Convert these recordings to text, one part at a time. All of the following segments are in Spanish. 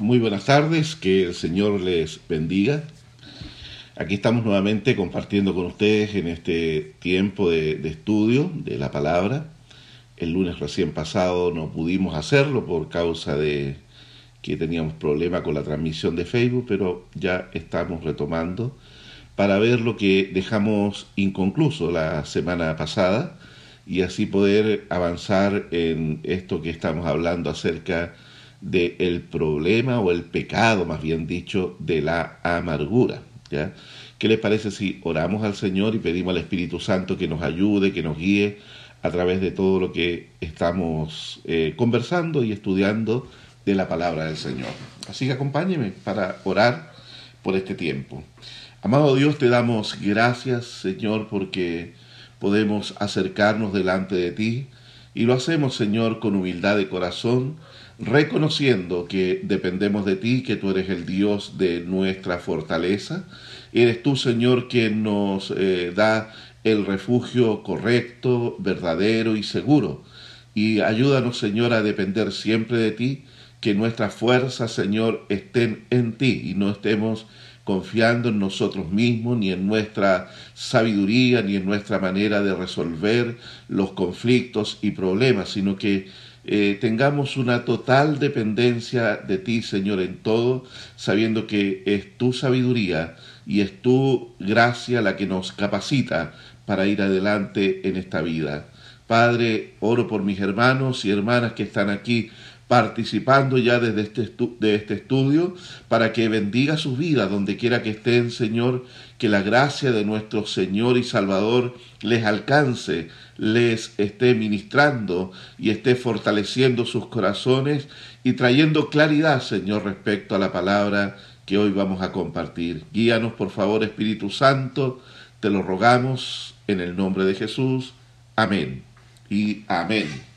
Muy buenas tardes, que el Señor les bendiga. Aquí estamos nuevamente compartiendo con ustedes en este tiempo de, estudio de la palabra. El lunes recién pasado no pudimos hacerlo por causa de que teníamos problema con la transmisión de Facebook, pero ya estamos retomando para ver lo que dejamos inconcluso la semana pasada y así poder avanzar en esto que estamos hablando acerca del problema o el pecado, más bien dicho, de la amargura. ¿Qué les parece si oramos al Señor y pedimos al Espíritu Santo que nos ayude, que nos guíe a través de todo lo que estamos eh, conversando y estudiando de la palabra del Señor? Así que acompáñeme para orar por este tiempo. Amado Dios, te damos gracias, Señor, porque podemos acercarnos delante de ti y lo hacemos, Señor, con humildad de corazón, reconociendo que dependemos de ti, que tú eres el Dios de nuestra fortaleza. Eres tú, Señor, quien nos eh, da el refugio correcto, verdadero y seguro. Y ayúdanos, Señor, a depender siempre de ti, que nuestras fuerzas, Señor, estén en ti y no estemos confiando en nosotros mismos, ni en nuestra sabiduría, ni en nuestra manera de resolver los conflictos y problemas, sino que eh, tengamos una total dependencia de ti, Señor, en todo, sabiendo que es tu sabiduría y es tu gracia la que nos capacita para ir adelante en esta vida. Padre, oro por mis hermanos y hermanas que están aquí participando ya desde este, de este estudio, para que bendiga sus vidas donde quiera que estén, Señor, que la gracia de nuestro Señor y Salvador les alcance, les esté ministrando y esté fortaleciendo sus corazones y trayendo claridad, Señor, respecto a la palabra que hoy vamos a compartir. Guíanos, por favor, Espíritu Santo, te lo rogamos en el nombre de Jesús. Amén y amén.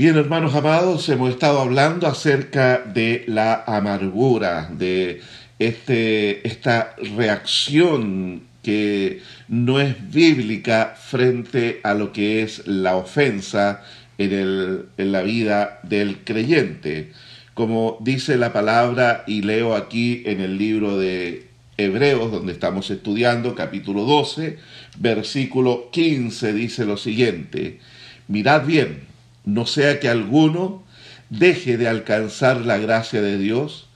Bien, hermanos amados, hemos estado hablando acerca de la amargura, de este, esta reacción que no es bíblica frente a lo que es la ofensa en, la vida del creyente. Como dice la palabra, y leo aquí en el libro de Hebreos, donde estamos estudiando, capítulo 12, versículo 15, dice lo siguiente, mirad bien no sea que alguno deje de alcanzar la gracia de Dios,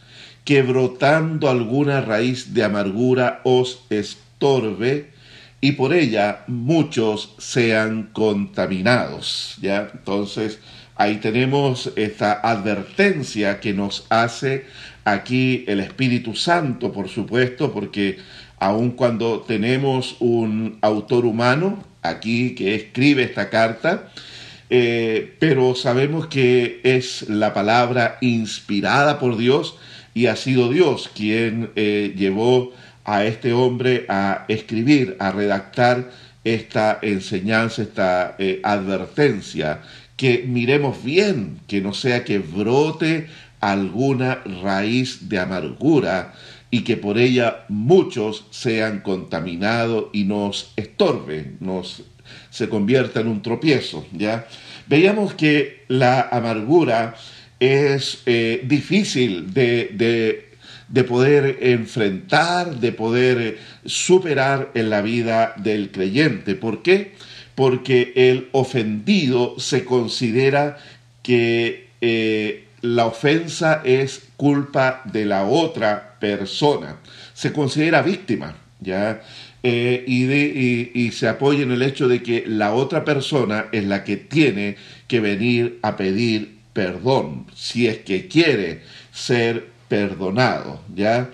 que brotando alguna raíz de amargura os estorbe y por ella muchos sean contaminados. ¿ya? Entonces, ahí tenemos esta advertencia que nos hace aquí el Espíritu Santo, por supuesto, porque aun cuando tenemos un autor humano aquí que escribe esta carta, eh, pero sabemos que es la palabra inspirada por Dios y ha sido Dios quien eh, llevó a este hombre a escribir, a redactar esta enseñanza, esta eh, advertencia, que miremos bien, que no sea que brote alguna raíz de amargura y que por ella muchos sean contaminados y nos estorben, nos se convierta en un tropiezo, ¿ya? Veíamos que la amargura es eh, difícil de, de, poder enfrentar, de poder superar en la vida del creyente. ¿Por qué? Porque el ofendido se considera que eh, la ofensa es culpa de la otra persona. Se considera víctima, ¿ya? Eh, y, se apoya en el hecho de que la otra persona es la que tiene que venir a pedir perdón, si es que quiere ser perdonado, ¿ya?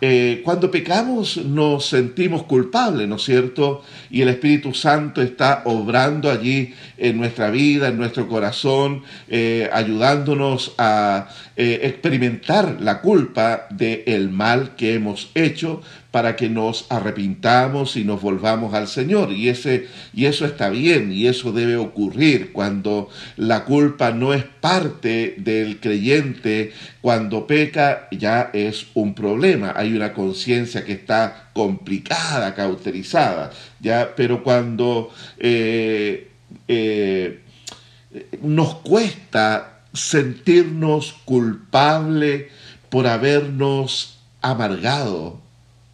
Eh, cuando pecamos nos sentimos culpables, ¿no es cierto? Y el Espíritu Santo está obrando allí en nuestra vida, en nuestro corazón, eh, ayudándonos a experimentar la culpa del mal que hemos hecho, para que nos arrepintamos y nos volvamos al Señor. Y, ese, y eso está bien y eso debe ocurrir cuando la culpa no es parte del creyente, cuando peca ya es un problema. Hay una conciencia que está complicada, cauterizada, ¿ya? pero cuando eh, eh, nos cuesta sentirnos culpable por habernos amargado,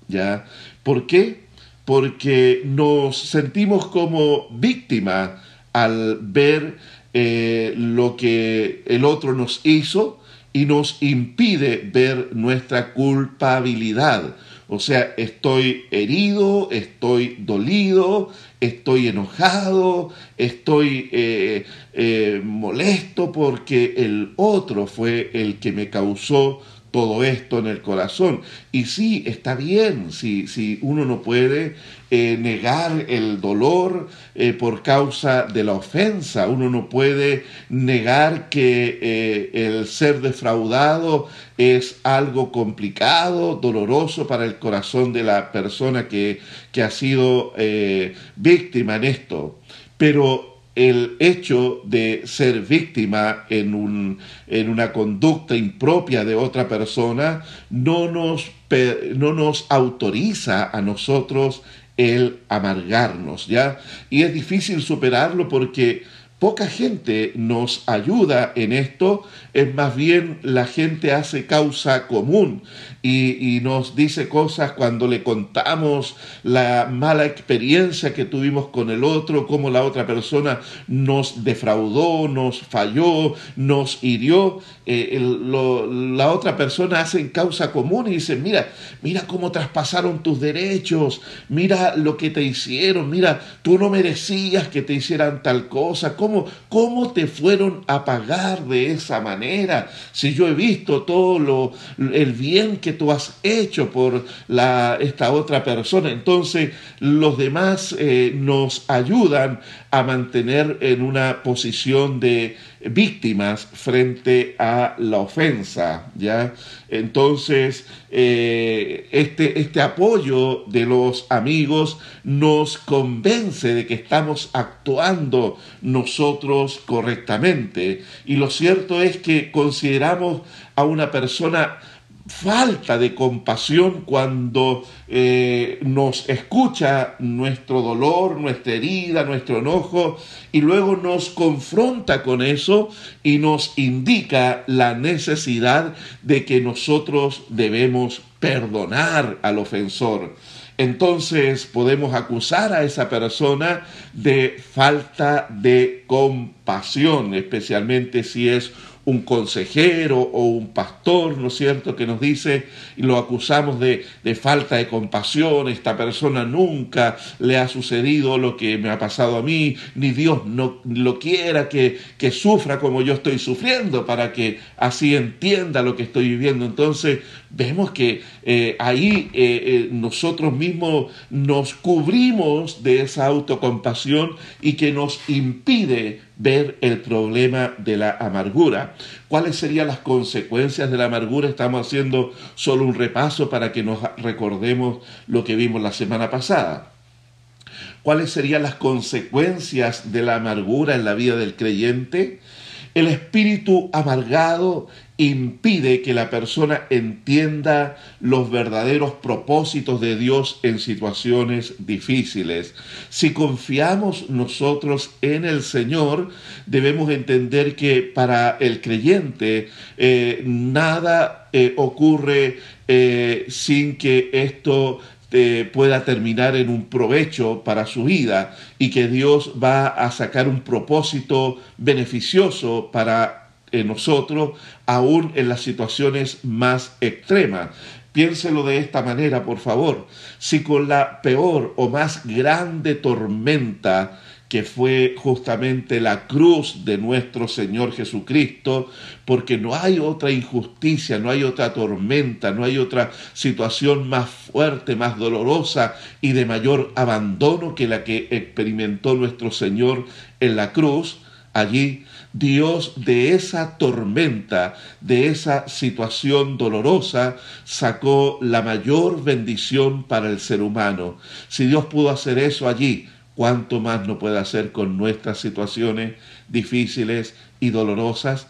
¿ya? ¿Por qué? Porque nos sentimos como víctimas al ver eh, lo que el otro nos hizo y nos impide ver nuestra culpabilidad. O sea, estoy herido, estoy dolido, estoy enojado, estoy eh, eh, molesto porque el otro fue el que me causó todo esto en el corazón. Y sí, está bien, si, si uno no puede eh, negar el dolor eh, por causa de la ofensa, uno no puede negar que eh, el ser defraudado es algo complicado, doloroso para el corazón de la persona que, que ha sido víctima en esto. Pero el hecho de ser víctima en, un, en una conducta impropia de otra persona no nos, no nos autoriza a nosotros el amargarnos, ¿ya? Y es difícil superarlo porque poca gente nos ayuda en esto, es más bien la gente hace causa común y, nos dice cosas cuando le contamos la mala experiencia que tuvimos con el otro, cómo la otra persona nos defraudó, nos falló, nos hirió. Eh, la otra persona hace causa común y dice, mira, mira cómo traspasaron tus derechos, mira lo que te hicieron, mira, tú no merecías que te hicieran tal cosa, cómo, cómo te fueron a pagar de esa manera, si yo he visto todo lo, el bien que tú has hecho por la, esta otra persona. Entonces los demás eh, nos ayudan a mantener en una posición de víctimas frente a la ofensa, ¿ya? Entonces, eh, este, este apoyo de los amigos nos convence de que estamos actuando nosotros correctamente. Y lo cierto es que consideramos a una persona falta de compasión cuando eh, nos escucha nuestro dolor, nuestra herida, nuestro enojo y luego nos confronta con eso y nos indica la necesidad de que nosotros debemos perdonar al ofensor. Entonces podemos acusar a esa persona de falta de compasión, especialmente si es consejero o un pastor, ¿no es cierto?, que nos dice y lo acusamos de, falta de compasión, esta persona nunca le ha sucedido lo que me ha pasado a mí, ni Dios no lo quiera que, que sufra como yo estoy sufriendo para que así entienda lo que estoy viviendo. Entonces vemos que eh, ahí eh, eh, nosotros mismos nos cubrimos de esa autocompasión y que nos impide ver el problema de la amargura. ¿Cuáles serían las consecuencias de la amargura? Estamos haciendo solo un repaso para que nos recordemos lo que vimos la semana pasada. ¿Cuáles serían las consecuencias de la amargura en la vida del creyente? El espíritu amargado impide que la persona entienda los verdaderos propósitos de Dios en situaciones difíciles. Si confiamos nosotros en el Señor, debemos entender que para el creyente eh, nada eh, ocurre eh, sin que esto pueda terminar en un provecho para su vida y que Dios va a sacar un propósito beneficioso para nosotros, aún en las situaciones más extremas. Piénselo de esta manera, por favor. Si con la peor o más grande tormenta que fue justamente la cruz de nuestro Señor Jesucristo, porque no hay otra injusticia, no hay otra tormenta, no hay otra situación más fuerte, más dolorosa y de mayor abandono que la que experimentó nuestro Señor en la cruz. Allí Dios de esa tormenta, de esa situación dolorosa, sacó la mayor bendición para el ser humano. Si Dios pudo hacer eso allí, cuánto más no puede hacer con nuestras situaciones difíciles y dolorosas,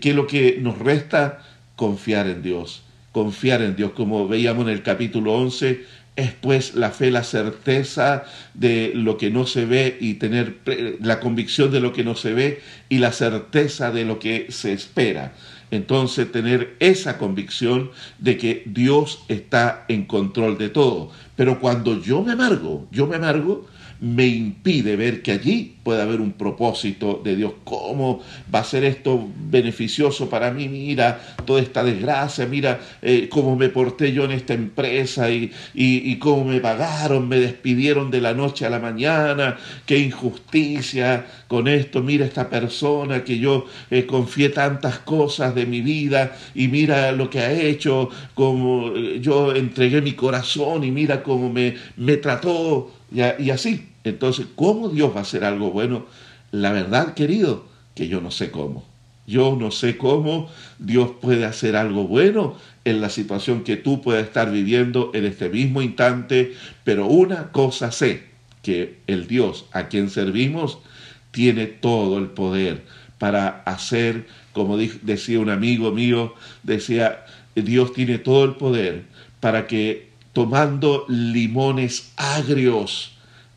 que lo que nos resta confiar en Dios, confiar en Dios, como veíamos en el capítulo 11, es pues la fe, la certeza de lo que no se ve y tener la convicción de lo que no se ve y la certeza de lo que se espera. Entonces tener esa convicción de que Dios está en control de todo. Pero cuando yo me amargo, yo me amargo, me impide ver que allí puede haber un propósito de Dios. ¿Cómo va a ser esto beneficioso para mí? Mira toda esta desgracia, mira eh, cómo me porté yo en esta empresa y, y, cómo me pagaron, me despidieron de la noche a la mañana, qué injusticia con esto, mira esta persona que yo eh, confié tantas cosas de mi vida y mira lo que ha hecho, como eh, yo entregué mi corazón y mira cómo me, me trató y así. Entonces, ¿cómo Dios va a hacer algo bueno? La verdad, querido, que yo no sé cómo. Yo no sé cómo Dios puede hacer algo bueno en la situación que tú puedas estar viviendo en este mismo instante, pero una cosa sé, que el Dios a quien servimos tiene todo el poder para hacer, como decía un amigo mío, decía, Dios tiene todo el poder para que tomando limones agrios,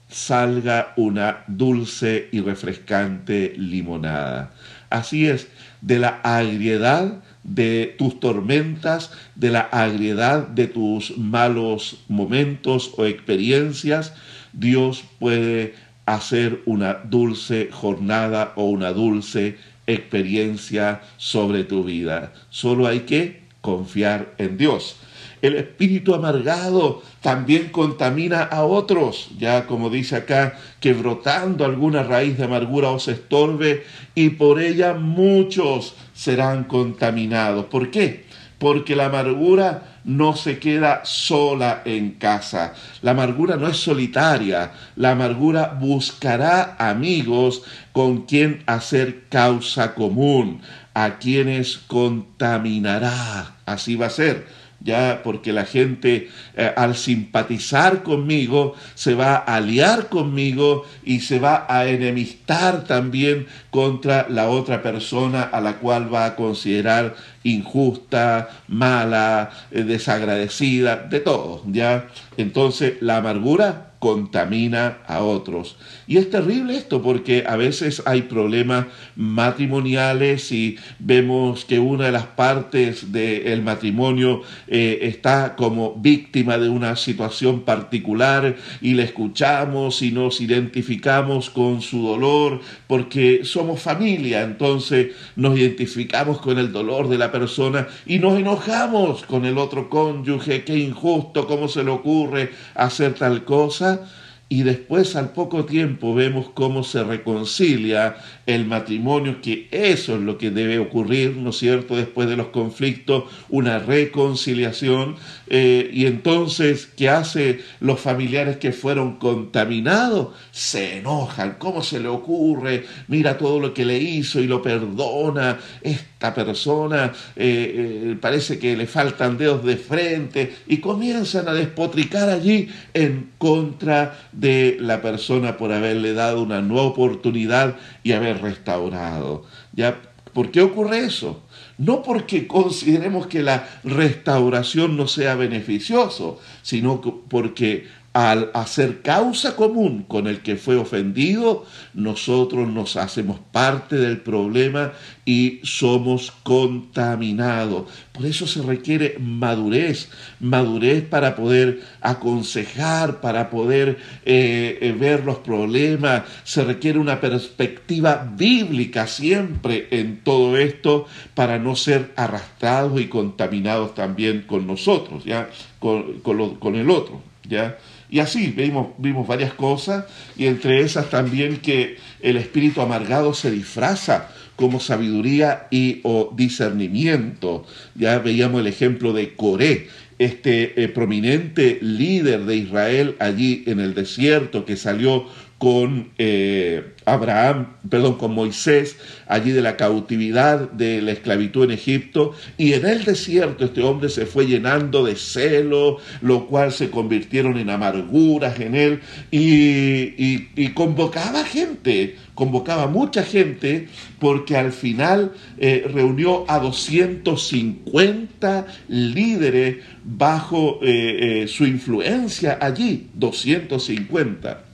salga una dulce y refrescante limonada. Así es, de la agriedad de tus tormentas, de la agriedad de tus malos momentos o experiencias, Dios puede hacer una dulce jornada o una dulce experiencia sobre tu vida. Solo hay que confiar en Dios. El espíritu amargado también contamina a otros, ya como dice acá, que brotando alguna raíz de amargura os estorbe y por ella muchos serán contaminados. ¿Por qué? Porque la amargura no se queda sola en casa. La amargura no es solitaria. La amargura buscará amigos con quien hacer causa común, a quienes contaminará. Así va a ser ya porque la gente eh, al simpatizar conmigo se va a aliar conmigo y se va a enemistar también contra la otra persona a la cual va a considerar injusta, mala, eh, desagradecida, de todo, ya. Entonces la amargura contamina a otros. Y es terrible esto porque a veces hay problemas matrimoniales y vemos que una de las partes del matrimonio eh, está como víctima de una situación particular y le escuchamos y nos identificamos con su dolor porque somos familia, entonces nos identificamos con el dolor de la persona y nos enojamos con el otro cónyuge, qué injusto, cómo se le ocurre hacer tal cosa Seite y después al poco tiempo vemos cómo se reconcilia el matrimonio, que eso es lo que debe ocurrir, ¿no es cierto?, después de los conflictos, una reconciliación, eh, y entonces, ¿qué hace los familiares que fueron contaminados? Se enojan, ¿cómo se le ocurre? Mira todo lo que le hizo y lo perdona, esta persona eh, eh, parece que le faltan dedos de frente, y comienzan a despotricar allí en contra de la persona por haberle dado una nueva oportunidad y haber restaurado. ¿Ya? ¿Por qué ocurre eso? No porque consideremos que la restauración no sea beneficioso, sino porque al hacer causa común con el que fue ofendido, nosotros nos hacemos parte del problema y somos contaminados. Por eso se requiere madurez, madurez para poder aconsejar, para poder eh, eh, ver los problemas. Se requiere una perspectiva bíblica siempre en todo esto para no ser arrastrados y contaminados también con nosotros, ¿ya? Con, con el otro, ¿ya? Y así vimos, vimos varias cosas y entre esas también que el espíritu amargado se disfraza como sabiduría y o discernimiento. Ya veíamos el ejemplo de Coré, este eh, prominente líder de Israel allí en el desierto que salió con eh, Abraham, perdón, con Moisés, allí de la cautividad de la esclavitud en Egipto, y en el desierto este hombre se fue llenando de celo, lo cual se convirtieron en amarguras en él, y, convocaba gente, convocaba mucha gente, porque al final eh, reunió a 250 líderes bajo eh, eh, su influencia allí, 250.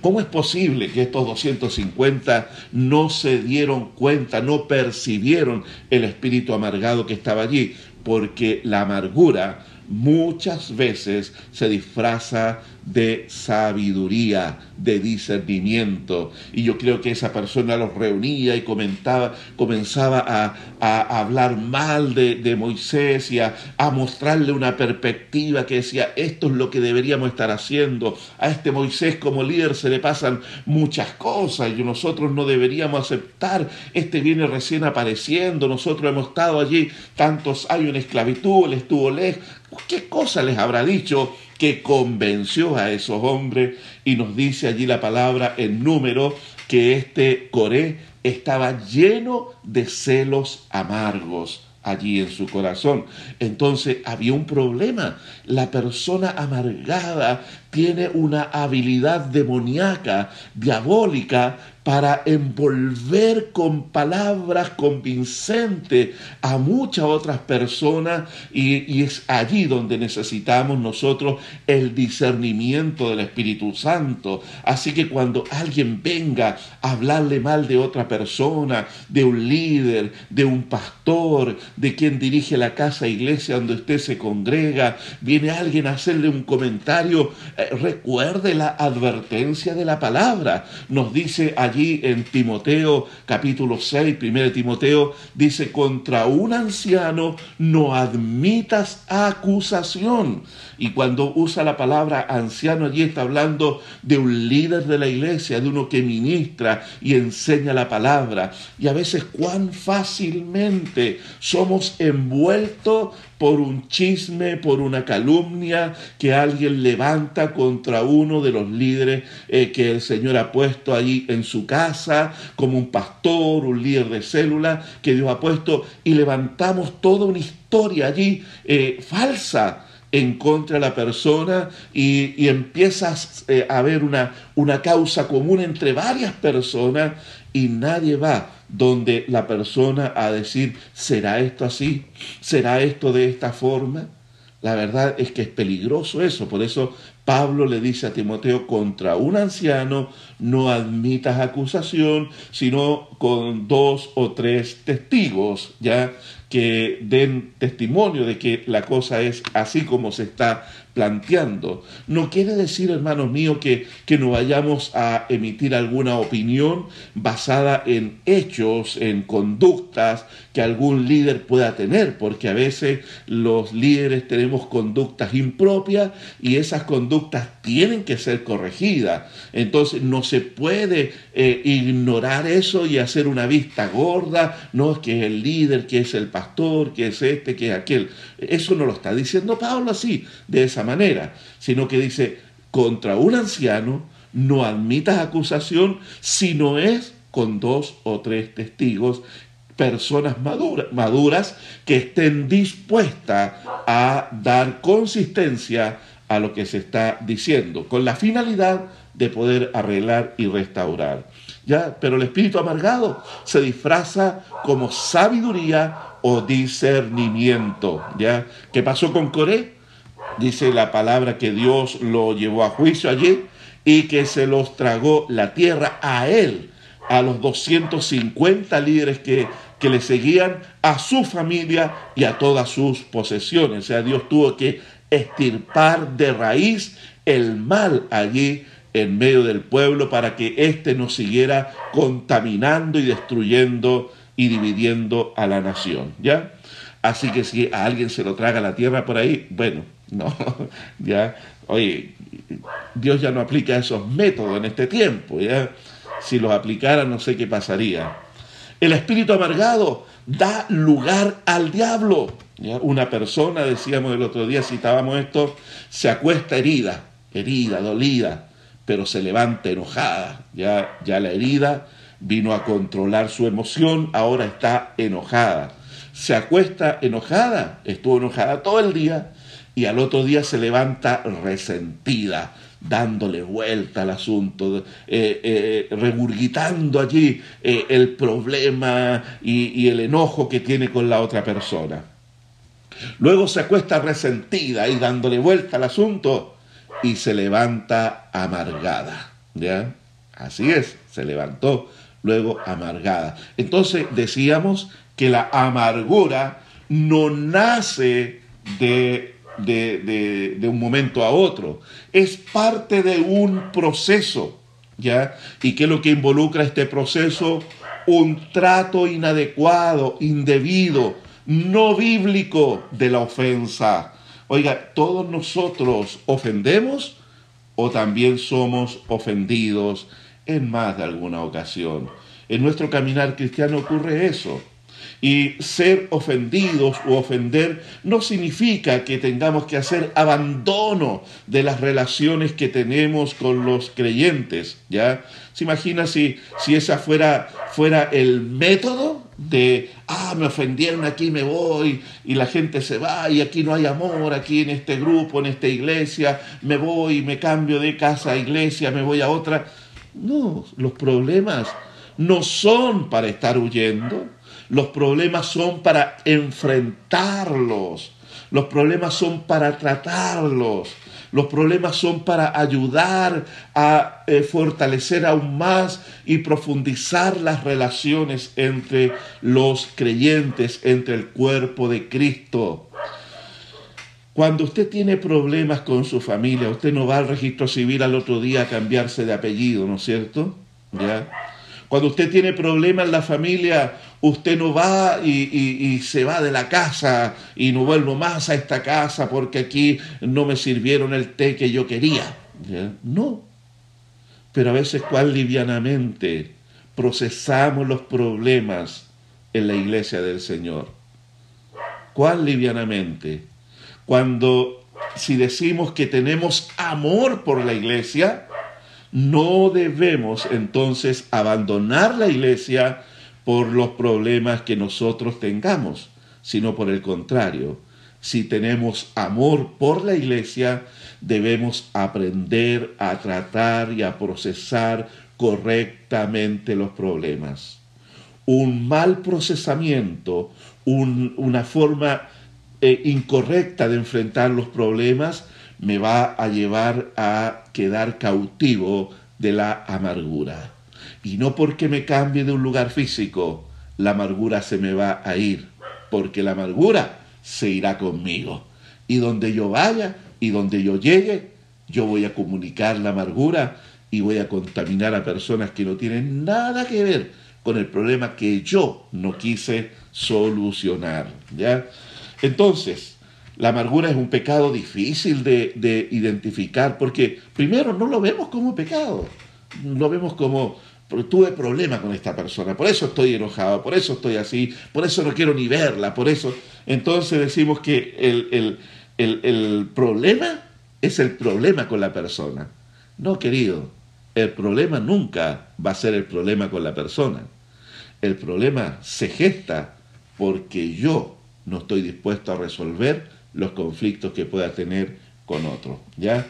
¿Cómo es posible que estos 250 no se dieron cuenta, no percibieron el espíritu amargado que estaba allí? Porque la amargura muchas veces se disfraza de sabiduría, de discernimiento. Y yo creo que esa persona los reunía y comentaba, comenzaba a, hablar mal de, Moisés y a, mostrarle una perspectiva que decía, esto es lo que deberíamos estar haciendo. A este Moisés como líder se le pasan muchas cosas y nosotros no deberíamos aceptar. Este viene recién apareciendo, nosotros hemos estado allí tantos años en esclavitud, él estuvo lejos. ¿Qué cosa les habrá dicho? Que convenció a esos hombres y nos dice allí la palabra en número que este Coré estaba lleno de celos amargos allí en su corazón. Entonces había un problema. La persona amargada tiene una habilidad demoníaca, diabólica, para envolver con palabras convincentes a muchas otras personas y, es allí donde necesitamos nosotros el discernimiento del Espíritu Santo. Así que cuando alguien venga a hablarle mal de otra persona, de un líder, de un pastor, de quien dirige la casa iglesia donde usted se congrega, viene alguien a hacerle un comentario, recuerde la advertencia de la palabra. Nos dice allí en Timoteo capítulo 6, 1 Timoteo, dice, contra un anciano no admitas acusación. Y cuando usa la palabra anciano allí está hablando de un líder de la iglesia, de uno que ministra y enseña la palabra. Y a veces cuán fácilmente somos envueltos por un chisme, por una calumnia que alguien levanta contra uno de los líderes eh, que el Señor ha puesto allí en su casa, como un pastor, un líder de célula que Dios ha puesto, y levantamos toda una historia allí eh, falsa en contra de la persona y, empiezas eh, a ver una, una causa común entre varias personas y nadie va donde la persona a decir, ¿será esto así? ¿Será esto de esta forma? La verdad es que es peligroso eso, por eso Pablo le dice a Timoteo, contra un anciano no admitas acusación, sino con dos o tres testigos, ya que den testimonio de que la cosa es así como se está planteando. No quiere decir, hermanos míos, que, que no vayamos a emitir alguna opinión basada en hechos, en conductas que algún líder pueda tener, porque a veces los líderes tenemos conductas impropias y esas conductas tienen que ser corregidas. Entonces no se puede eh, ignorar eso y hacer una vista gorda, no, es que es el líder, que es el pastor, que es este, que es aquel. Eso no lo está diciendo Pablo así, de esa manera, sino que dice, contra un anciano no admitas acusación si no es con dos o tres testigos, personas maduras que estén dispuestas a dar consistencia a lo que se está diciendo, con la finalidad de poder arreglar y restaurar. ¿Ya? Pero el espíritu amargado se disfraza como sabiduría o discernimiento. ¿Ya? ¿Qué pasó con Coré? dice la palabra que Dios lo llevó a juicio allí y que se los tragó la tierra a él, a los 250 líderes que, que le seguían, a su familia y a todas sus posesiones. O sea, Dios tuvo que estirpar de raíz el mal allí en medio del pueblo para que éste no siguiera contaminando y destruyendo y dividiendo a la nación, ¿ya? Así que si a alguien se lo traga la tierra por ahí, bueno, no, ya, oye, Dios ya no aplica esos métodos en este tiempo. Si los aplicara no sé qué pasaría. El espíritu amargado da lugar al diablo. Una persona, decíamos el otro día, citábamos esto, se acuesta herida, herida, dolida, pero se levanta enojada. Ya, ya la herida vino a controlar su emoción, ahora está enojada. Se acuesta enojada, estuvo enojada todo el día, y al otro día se levanta resentida, dándole vuelta al asunto, eh, eh, regurgitando allí eh, el problema y, y el enojo que tiene con la otra persona. Luego se acuesta resentida y dándole vuelta al asunto y se levanta amargada. ¿Ya? Así es, se levantó luego amargada. Entonces decíamos que la amargura no nace de, de, de, un momento a otro, es parte de un proceso, ¿ya? ¿Y qué es lo que involucra este proceso? Un trato inadecuado, indebido, no bíblico de la ofensa. Oiga, todos nosotros ofendemos o también somos ofendidos en más de alguna ocasión. En nuestro caminar cristiano ocurre eso. Y ser ofendidos o ofender no significa que tengamos que hacer abandono de las relaciones que tenemos con los creyentes, ¿ya? ¿Se imagina si, si esa fuera, fuera el método de, ah, me ofendieron, aquí me voy, y la gente se va, y aquí no hay amor, aquí en este grupo, en esta iglesia, me voy, me cambio de casa a iglesia, me voy a otra? No, los problemas no son para estar huyendo, los problemas son para enfrentarlos. Los problemas son para tratarlos. Los problemas son para ayudar a eh, fortalecer aún más y profundizar las relaciones entre los creyentes, entre el cuerpo de Cristo. Cuando usted tiene problemas con su familia, usted no va al registro civil al otro día a cambiarse de apellido, ¿no es cierto? ¿Ya? Cuando usted tiene problemas en la familia, usted no va y, se va de la casa y no vuelvo más a esta casa porque aquí no me sirvieron el té que yo quería. No. Pero a veces cuán livianamente procesamos los problemas en la iglesia del Señor. Cuán livianamente. Cuando si decimos que tenemos amor por la iglesia, no debemos entonces abandonar la iglesia por los problemas que nosotros tengamos, sino por el contrario. Si tenemos amor por la iglesia, debemos aprender a tratar y a procesar correctamente los problemas. Un mal procesamiento, una forma eh, incorrecta de enfrentar los problemas, me va a llevar a quedar cautivo de la amargura. Y no porque me cambie de un lugar físico, la amargura se me va a ir, porque la amargura se irá conmigo. Y donde yo vaya y donde yo llegue, yo voy a comunicar la amargura y voy a contaminar a personas que no tienen nada que ver con el problema que yo no quise solucionar. ¿ya? Entonces, la amargura es un pecado difícil de, identificar porque primero no lo vemos como pecado, lo vemos como tuve problemas con esta persona, por eso estoy enojado, por eso estoy así, por eso no quiero ni verla, por eso. Entonces decimos que el problema es el problema con la persona. No, querido, el problema nunca va a ser el problema con la persona. El problema se gesta porque yo no estoy dispuesto a resolver los conflictos que pueda tener con otro. ¿ya?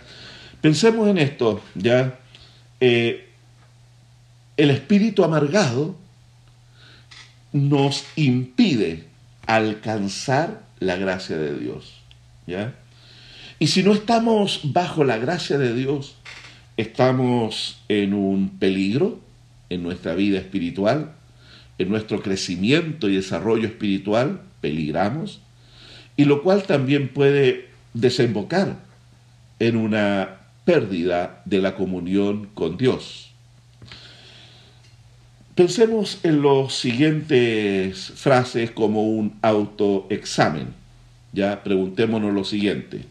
Pensemos en esto, ¿ya? Eh, el espíritu amargado nos impide alcanzar la gracia de Dios. ¿ya? Y si no estamos bajo la gracia de Dios, estamos en un peligro en nuestra vida espiritual, en nuestro crecimiento y desarrollo espiritual, peligramos y lo cual también puede desembocar en una pérdida de la comunión con Dios. Pensemos en las siguientes frases como un autoexamen. Ya preguntémonos lo siguiente.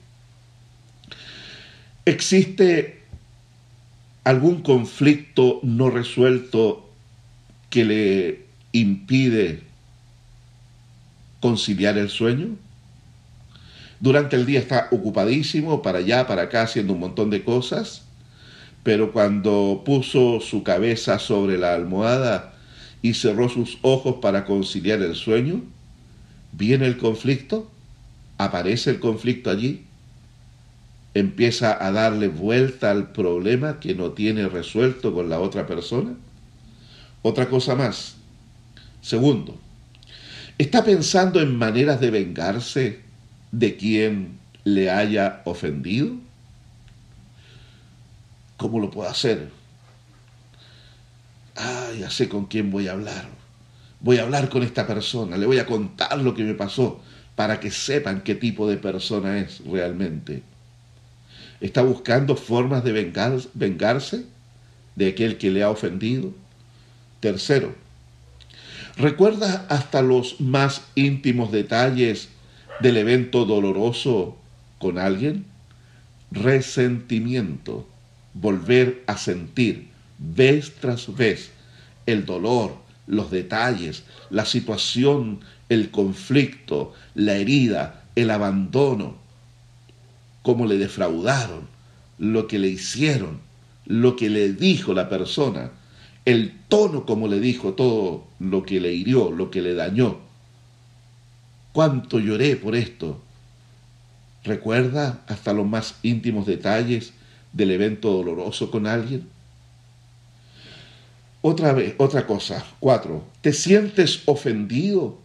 ¿Existe algún conflicto no resuelto que le impide conciliar el sueño? Durante el día está ocupadísimo, para allá, para acá, haciendo un montón de cosas, pero cuando puso su cabeza sobre la almohada y cerró sus ojos para conciliar el sueño, viene el conflicto, aparece el conflicto allí, empieza a darle vuelta al problema que no tiene resuelto con la otra persona. Otra cosa más. Segundo, ¿está pensando en maneras de vengarse de quien le haya ofendido? ¿Cómo lo puedo hacer? Ah, ya sé con quién voy a hablar. Voy a hablar con esta persona, le voy a contar lo que me pasó para que sepan qué tipo de persona es realmente. ¿Está buscando formas de vengarse de aquel que le ha ofendido? Tercero, ¿recuerda hasta los más íntimos detalles del evento doloroso con alguien? Resentimiento, volver a sentir vez tras vez el dolor, los detalles, la situación, el conflicto, la herida, el abandono, cómo le defraudaron, lo que le hicieron, lo que le dijo la persona, el tono como le dijo todo lo que le hirió, lo que le dañó. Cuánto lloré por esto. ¿Recuerda hasta los más íntimos detalles del evento doloroso con alguien? Otra vez, otra cosa. Cuatro, ¿te sientes ofendido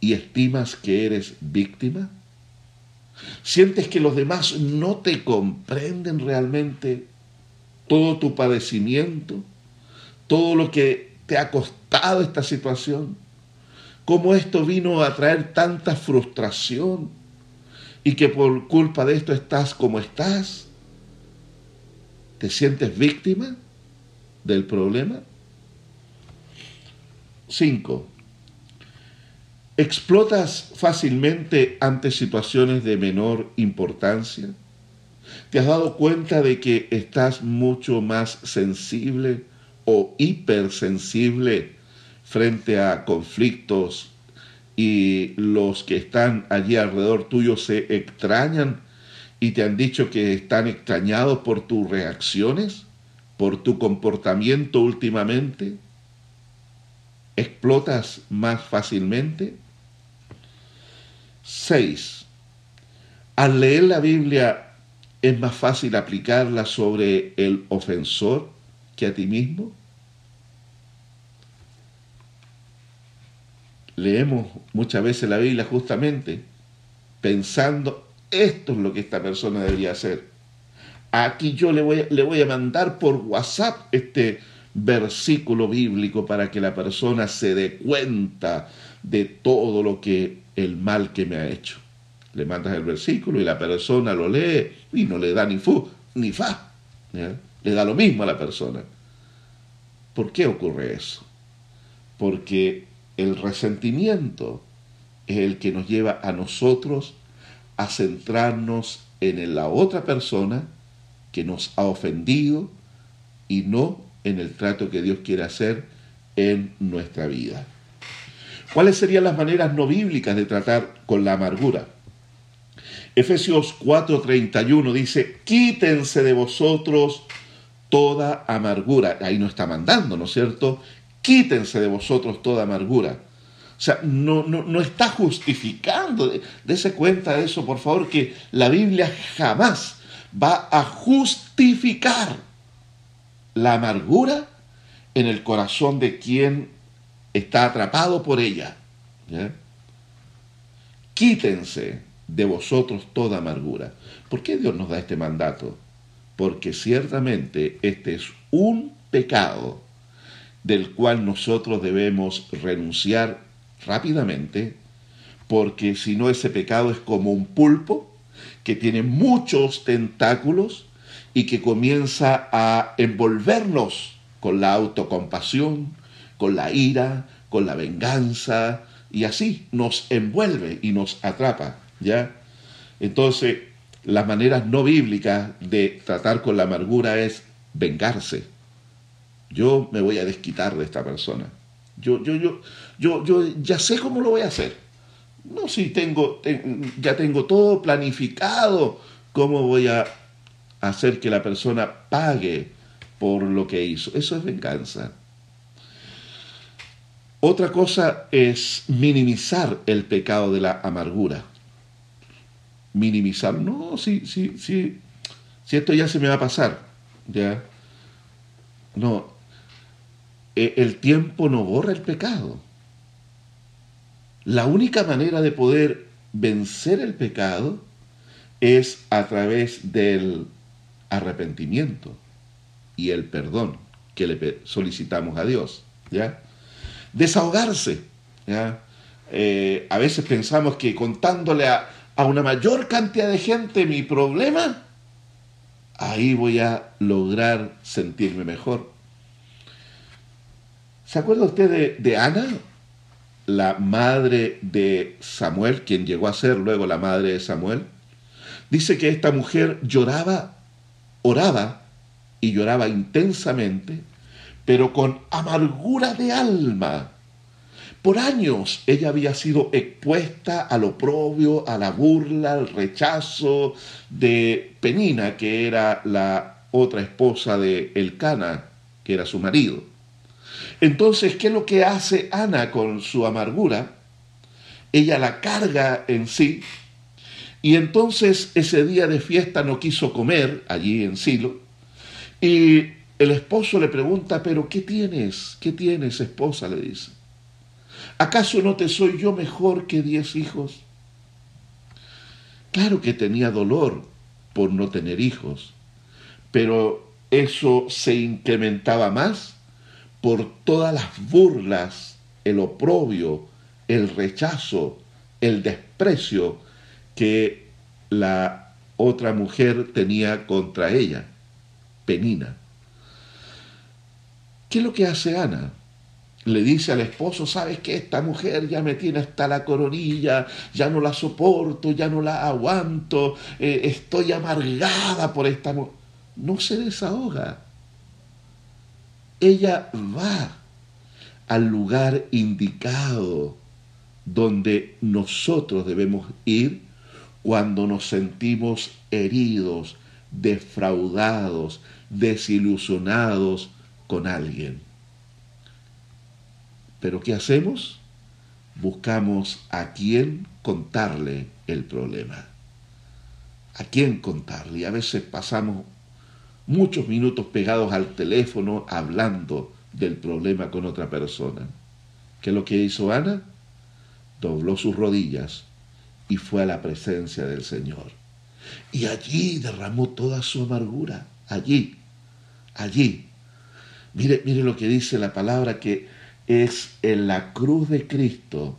y estimas que eres víctima? ¿Sientes que los demás no te comprenden realmente todo tu padecimiento? ¿Todo lo que te ha costado esta situación? ¿Cómo esto vino a traer tanta frustración? Y que por culpa de esto estás como estás. ¿Te sientes víctima del problema? 5. ¿Explotas fácilmente ante situaciones de menor importancia? ¿Te has dado cuenta de que estás mucho más sensible hipersensible frente a conflictos y los que están allí alrededor tuyo se extrañan y te han dicho que están extrañados por tus reacciones, por tu comportamiento últimamente? explotas más fácilmente. 6. Al leer la Biblia es más fácil aplicarla sobre el ofensor que a ti mismo. Leemos muchas veces la Biblia justamente pensando, esto es lo que esta persona debería hacer. Aquí yo le voy, le voy a mandar por WhatsApp este versículo bíblico para que la persona se dé cuenta de todo lo que el mal que me ha hecho. Le mandas el versículo y la persona lo lee y no le da ni fu ni fa. Le da lo mismo a la persona. ¿Por qué ocurre eso? Porque el resentimiento es el que nos lleva a nosotros a centrarnos en la otra persona que nos ha ofendido y no en el trato que Dios quiere hacer en nuestra vida. ¿Cuáles serían las maneras no bíblicas de tratar con la amargura? Efesios 4:31 dice, quítense de vosotros toda amargura. Ahí no está mandando, ¿no es cierto? Quítense de vosotros toda amargura. O sea, no, no, está justificando. Dese cuenta de eso, por favor, que la Biblia jamás va a justificar la amargura en el corazón de quien está atrapado por ella. Quítense de vosotros toda amargura. ¿Por qué Dios nos da este mandato? Porque ciertamente este es un pecado del cual nosotros debemos renunciar rápidamente, porque si no ese pecado es como un pulpo que tiene muchos tentáculos y que comienza a envolvernos con la autocompasión, con la ira, con la venganza, y así nos envuelve y nos atrapa, ¿ya? Entonces, las maneras no bíblicas de tratar con la amargura es vengarse. Yo me voy a desquitar de esta persona. Yo, yo, yo, yo, yo ya sé cómo lo voy a hacer. No, si tengo, ya tengo todo planificado, cómo voy a hacer que la persona pague por lo que hizo. Eso es venganza. Otra cosa es minimizar el pecado de la amargura. Minimizar, no, si, si, si, si esto ya se me va a pasar, ya. No, el tiempo no borra el pecado. La única manera de poder vencer el pecado es a través del arrepentimiento y el perdón que le solicitamos a Dios. ¿ya? Desahogarse. ¿ya? Eh, a veces pensamos que contándole a, a una mayor cantidad de gente mi problema, ahí voy a lograr sentirme mejor. ¿Se acuerda usted de, Ana, la madre de Samuel, quien llegó a ser luego la madre de Samuel? Dice que esta mujer lloraba, oraba y lloraba intensamente, pero con amargura de alma. Por años ella había sido expuesta al oprobio, a la burla, al rechazo de Penina, que era la otra esposa de Elcana, que era su marido. Entonces, ¿qué es lo que hace Ana con su amargura? Ella la carga en sí y entonces ese día de fiesta no quiso comer allí en Silo y el esposo le pregunta, pero ¿qué tienes? ¿Qué tienes, esposa? le dice. ¿Acaso no te soy yo mejor que diez hijos? Claro que tenía dolor por no tener hijos, pero eso se incrementaba más por todas las burlas, el oprobio, el rechazo, el desprecio que la otra mujer tenía contra ella, Penina. ¿Qué es lo que hace Ana? Le dice al esposo, sabes que esta mujer ya me tiene hasta la coronilla, ya no la soporto, ya no la aguanto, eh, estoy amargada por esta mujer. No se desahoga ella va al lugar indicado donde nosotros debemos ir cuando nos sentimos heridos, defraudados, desilusionados con alguien. Pero ¿qué hacemos? Buscamos a quién contarle el problema. ¿A quién contarle? Y a veces pasamos muchos minutos pegados al teléfono hablando del problema con otra persona. ¿Qué es lo que hizo Ana? Dobló sus rodillas y fue a la presencia del Señor. Y allí derramó toda su amargura, allí, allí. Mire, mire lo que dice la palabra que es en la cruz de Cristo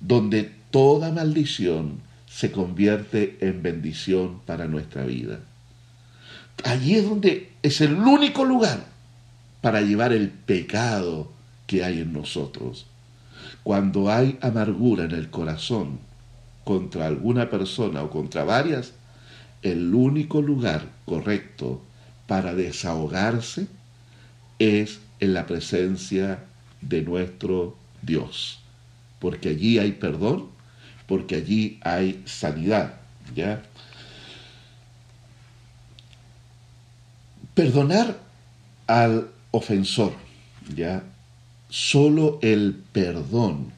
donde toda maldición se convierte en bendición para nuestra vida. Allí es donde es el único lugar para llevar el pecado que hay en nosotros. Cuando hay amargura en el corazón contra alguna persona o contra varias, el único lugar correcto para desahogarse es en la presencia de nuestro Dios. Porque allí hay perdón, porque allí hay sanidad, ¿ya? Perdonar al ofensor, ¿ya? Solo el perdón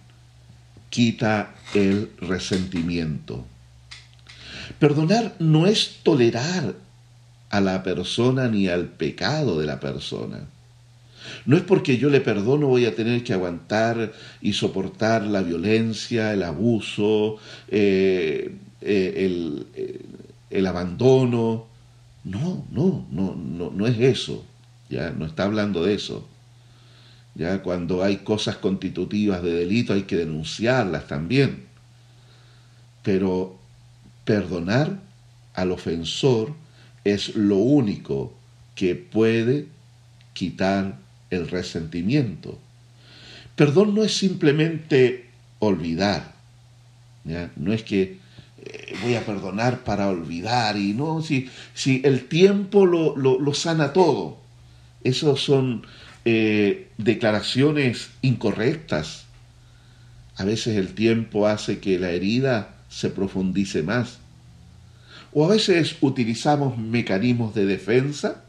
quita el resentimiento. Perdonar no es tolerar a la persona ni al pecado de la persona. No es porque yo le perdono voy a tener que aguantar y soportar la violencia, el abuso, eh, eh, el, eh, el abandono, no, no, no, no, no es eso. Ya no está hablando de eso. Ya cuando hay cosas constitutivas de delito hay que denunciarlas también. Pero perdonar al ofensor es lo único que puede quitar el resentimiento. Perdón no es simplemente olvidar. ¿ya? No es que eh, voy a perdonar para olvidar y no, si, si el tiempo lo, lo, sana todo. Esas son eh, declaraciones incorrectas. A veces el tiempo hace que la herida se profundice más. O a veces utilizamos mecanismos de defensa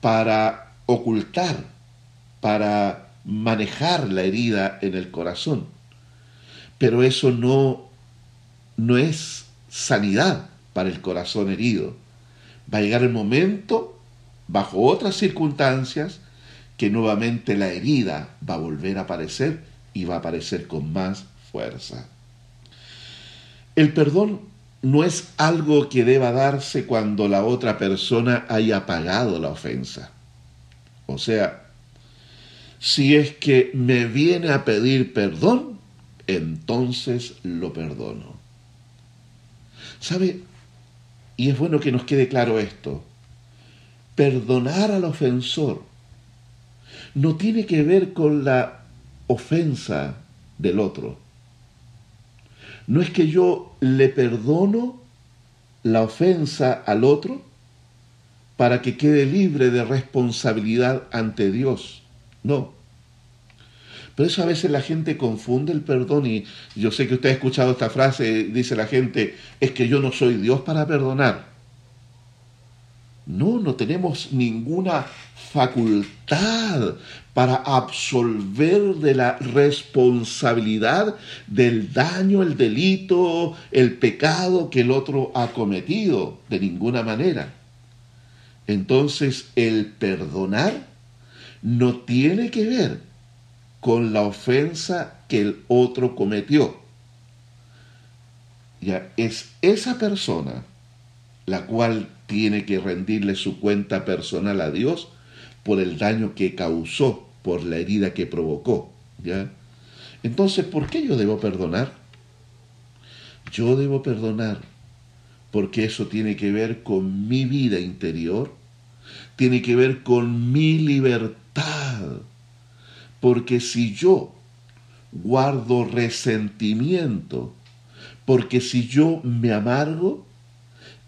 para ocultar, para manejar la herida en el corazón. Pero eso no no es sanidad para el corazón herido. Va a llegar el momento, bajo otras circunstancias, que nuevamente la herida va a volver a aparecer y va a aparecer con más fuerza. El perdón no es algo que deba darse cuando la otra persona haya pagado la ofensa. O sea, si es que me viene a pedir perdón, entonces lo perdono. ¿Sabe? Y es bueno que nos quede claro esto. Perdonar al ofensor no tiene que ver con la ofensa del otro. No es que yo le perdono la ofensa al otro para que quede libre de responsabilidad ante Dios. No. Por eso a veces la gente confunde el perdón y yo sé que usted ha escuchado esta frase, dice la gente, es que yo no soy Dios para perdonar. No, no tenemos ninguna facultad para absolver de la responsabilidad del daño, el delito, el pecado que el otro ha cometido, de ninguna manera. Entonces el perdonar no tiene que ver con la ofensa que el otro cometió. Ya es esa persona la cual tiene que rendirle su cuenta personal a Dios por el daño que causó, por la herida que provocó. ¿ya? Entonces, ¿por qué yo debo perdonar? Yo debo perdonar porque eso tiene que ver con mi vida interior, tiene que ver con mi libertad. Porque si yo guardo resentimiento, porque si yo me amargo,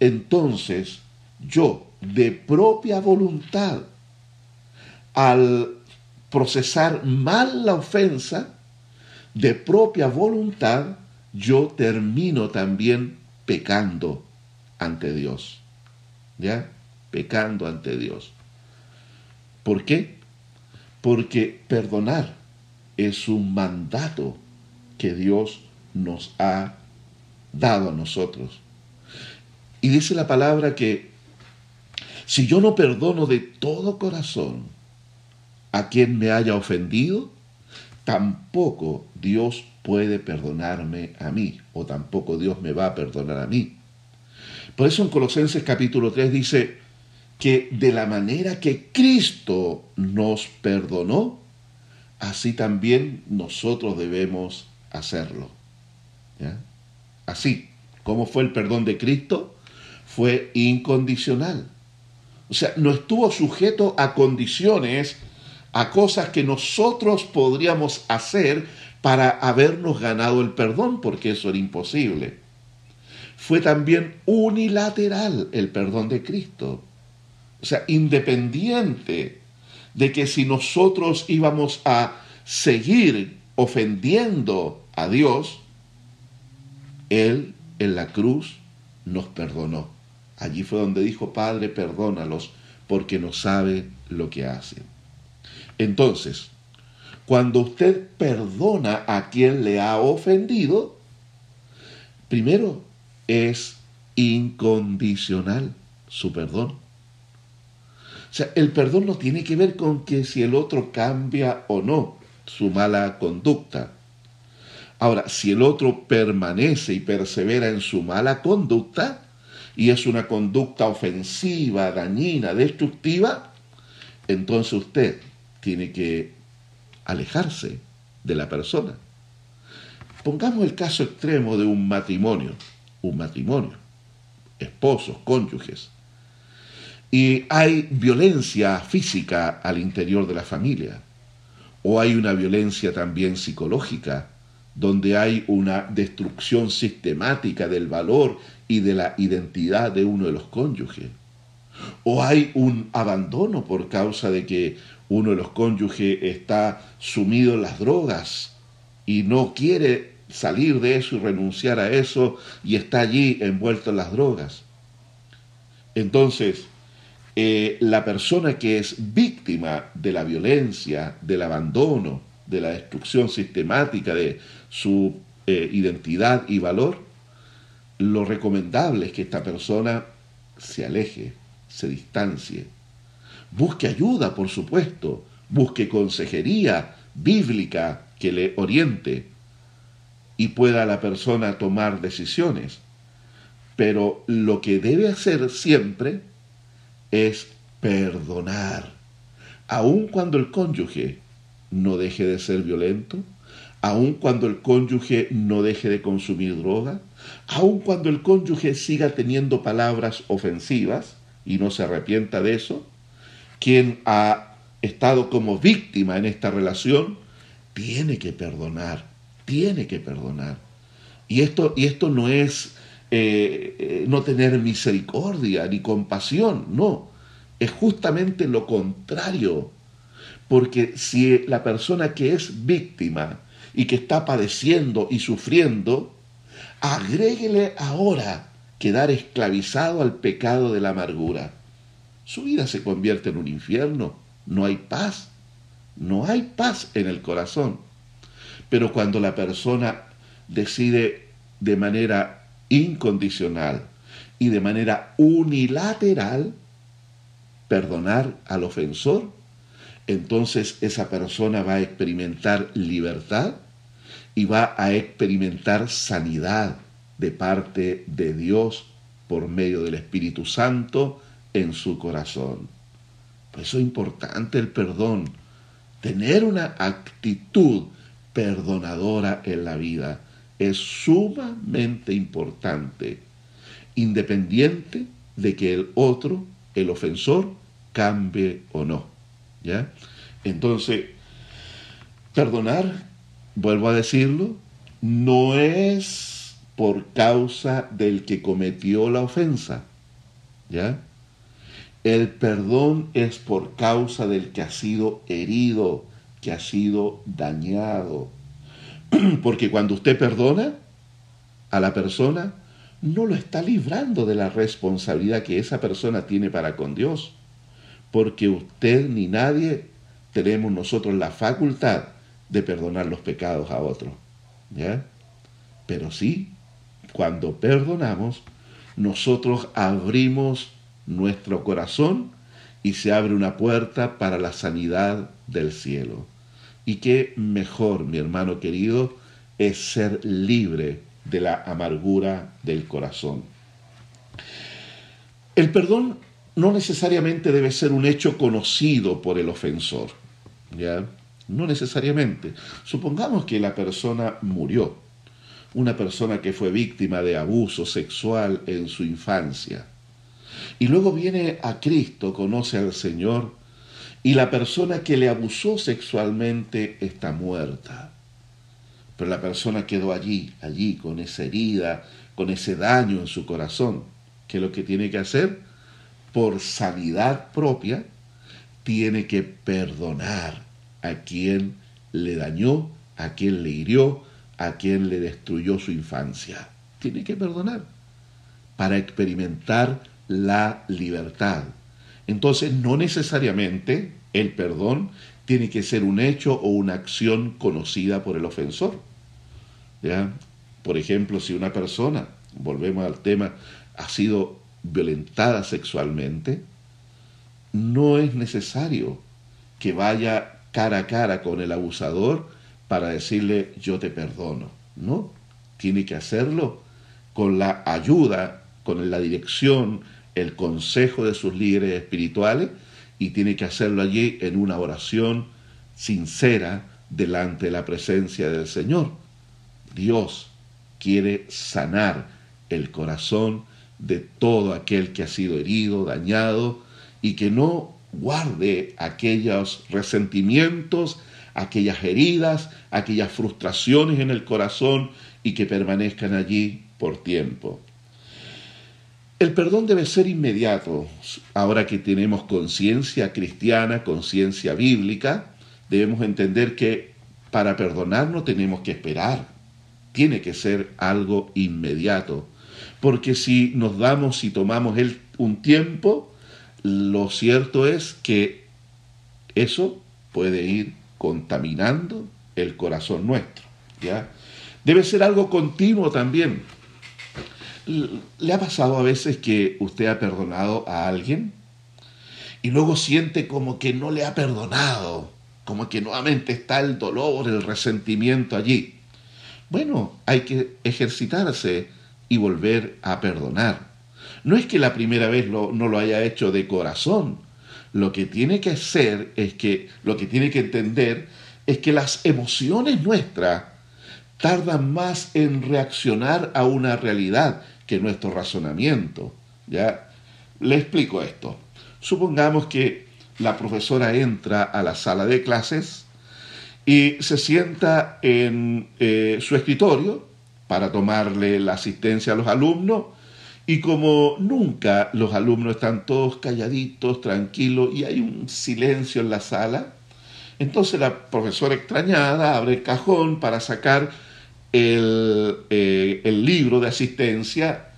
entonces yo de propia voluntad, al procesar mal la ofensa, de propia voluntad, yo termino también pecando ante Dios. ¿Ya? Pecando ante Dios. ¿Por qué? Porque perdonar es un mandato que Dios nos ha dado a nosotros. Y dice la palabra que si yo no perdono de todo corazón a quien me haya ofendido, tampoco Dios puede perdonarme a mí, o tampoco Dios me va a perdonar a mí. Por eso en Colosenses capítulo 3 dice que de la manera que Cristo nos perdonó, así también nosotros debemos hacerlo. Así, ¿cómo fue el perdón de Cristo? fue incondicional. O sea, no estuvo sujeto a condiciones, a cosas que nosotros podríamos hacer para habernos ganado el perdón, porque eso era imposible. Fue también unilateral el perdón de Cristo. O sea, independiente de que si nosotros íbamos a seguir ofendiendo a Dios, Él en la cruz nos perdonó. Allí fue donde dijo, Padre, perdónalos porque no sabe lo que hacen. Entonces, cuando usted perdona a quien le ha ofendido, primero es incondicional su perdón. O sea, el perdón no tiene que ver con que si el otro cambia o no su mala conducta. Ahora, si el otro permanece y persevera en su mala conducta, y es una conducta ofensiva, dañina, destructiva, entonces usted tiene que alejarse de la persona. Pongamos el caso extremo de un matrimonio, un matrimonio, esposos, cónyuges, y hay violencia física al interior de la familia, o hay una violencia también psicológica, donde hay una destrucción sistemática del valor y de la identidad de uno de los cónyuges. O hay un abandono por causa de que uno de los cónyuges está sumido en las drogas y no quiere salir de eso y renunciar a eso y está allí envuelto en las drogas. Entonces, eh, la persona que es víctima de la violencia, del abandono, de la destrucción sistemática de su eh, identidad y valor, lo recomendable es que esta persona se aleje, se distancie. Busque ayuda, por supuesto, busque consejería bíblica que le oriente y pueda la persona tomar decisiones. Pero lo que debe hacer siempre es perdonar, aun cuando el cónyuge no deje de ser violento, aun cuando el cónyuge no deje de consumir droga, aun cuando el cónyuge siga teniendo palabras ofensivas y no se arrepienta de eso, quien ha estado como víctima en esta relación tiene que perdonar, tiene que perdonar. Y esto, y esto no es eh, no tener misericordia ni compasión, no, es justamente lo contrario. Porque si la persona que es víctima y que está padeciendo y sufriendo, agréguele ahora quedar esclavizado al pecado de la amargura. Su vida se convierte en un infierno, no hay paz, no hay paz en el corazón. Pero cuando la persona decide de manera incondicional y de manera unilateral perdonar al ofensor, entonces esa persona va a experimentar libertad y va a experimentar sanidad de parte de Dios por medio del Espíritu Santo en su corazón. Por eso es importante el perdón, tener una actitud perdonadora en la vida es sumamente importante, independiente de que el otro, el ofensor, cambie o no. ¿Ya? Entonces, perdonar, vuelvo a decirlo, no es por causa del que cometió la ofensa. ¿Ya? El perdón es por causa del que ha sido herido, que ha sido dañado. Porque cuando usted perdona a la persona, no lo está librando de la responsabilidad que esa persona tiene para con Dios. Porque usted ni nadie tenemos nosotros la facultad de perdonar los pecados a otros. ¿Ya? Pero sí, cuando perdonamos, nosotros abrimos nuestro corazón y se abre una puerta para la sanidad del cielo. Y qué mejor, mi hermano querido, es ser libre de la amargura del corazón. El perdón no necesariamente debe ser un hecho conocido por el ofensor, ¿ya? No necesariamente. Supongamos que la persona murió, una persona que fue víctima de abuso sexual en su infancia, y luego viene a Cristo, conoce al Señor, y la persona que le abusó sexualmente está muerta. Pero la persona quedó allí, allí, con esa herida, con ese daño en su corazón. ¿Qué es lo que tiene que hacer? Por sanidad propia, tiene que perdonar a quien le dañó, a quien le hirió, a quien le destruyó su infancia. Tiene que perdonar para experimentar la libertad. Entonces, no necesariamente el perdón tiene que ser un hecho o una acción conocida por el ofensor. ¿Ya? Por ejemplo, si una persona, volvemos al tema, ha sido violentada sexualmente, no es necesario que vaya cara a cara con el abusador para decirle yo te perdono. No, tiene que hacerlo con la ayuda, con la dirección, el consejo de sus líderes espirituales y tiene que hacerlo allí en una oración sincera delante de la presencia del Señor. Dios quiere sanar el corazón de todo aquel que ha sido herido, dañado y que no guarde aquellos resentimientos, aquellas heridas, aquellas frustraciones en el corazón y que permanezcan allí por tiempo. El perdón debe ser inmediato. Ahora que tenemos conciencia cristiana, conciencia bíblica, debemos entender que para perdonar no tenemos que esperar. Tiene que ser algo inmediato. Porque si nos damos y tomamos un tiempo, lo cierto es que eso puede ir contaminando el corazón nuestro. ¿ya? Debe ser algo continuo también. ¿Le ha pasado a veces que usted ha perdonado a alguien y luego siente como que no le ha perdonado, como que nuevamente está el dolor, el resentimiento allí? Bueno, hay que ejercitarse y volver a perdonar. No es que la primera vez no lo haya hecho de corazón. Lo que tiene que hacer es que, lo que tiene que entender es que las emociones nuestras tardan más en reaccionar a una realidad que nuestro razonamiento. ¿ya? Le explico esto. Supongamos que la profesora entra a la sala de clases y se sienta en eh, su escritorio para tomarle la asistencia a los alumnos y como nunca los alumnos están todos calladitos, tranquilos y hay un silencio en la sala, entonces la profesora extrañada abre el cajón para sacar el, eh, el libro de asistencia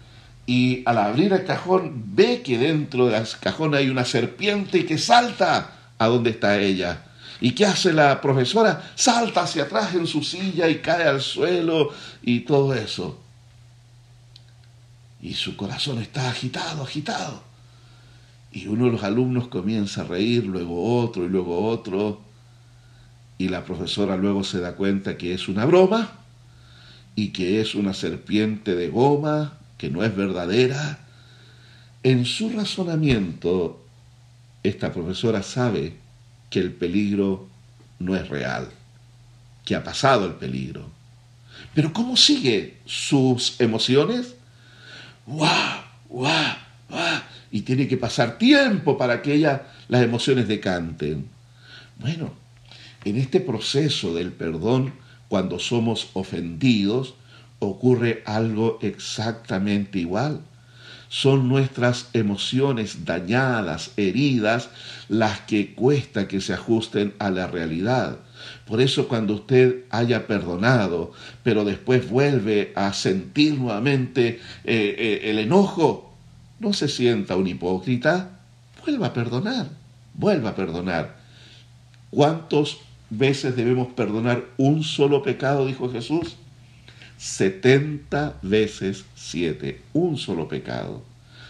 y al abrir el cajón ve que dentro del cajón hay una serpiente que salta a donde está ella. ¿Y qué hace la profesora? Salta hacia atrás en su silla y cae al suelo y todo eso. Y su corazón está agitado, agitado. Y uno de los alumnos comienza a reír, luego otro y luego otro. Y la profesora luego se da cuenta que es una broma y que es una serpiente de goma que no es verdadera, en su razonamiento, esta profesora sabe que el peligro no es real, que ha pasado el peligro. Pero ¿cómo sigue sus emociones? ¡Guau! ¡Guau! ¡Guau! Y tiene que pasar tiempo para que ella, las emociones decanten. Bueno, en este proceso del perdón, cuando somos ofendidos, ocurre algo exactamente igual. Son nuestras emociones dañadas, heridas, las que cuesta que se ajusten a la realidad. Por eso cuando usted haya perdonado, pero después vuelve a sentir nuevamente eh, eh, el enojo, no se sienta un hipócrita, vuelva a perdonar, vuelva a perdonar. ¿Cuántas veces debemos perdonar un solo pecado? Dijo Jesús. 70 veces 7, un solo pecado.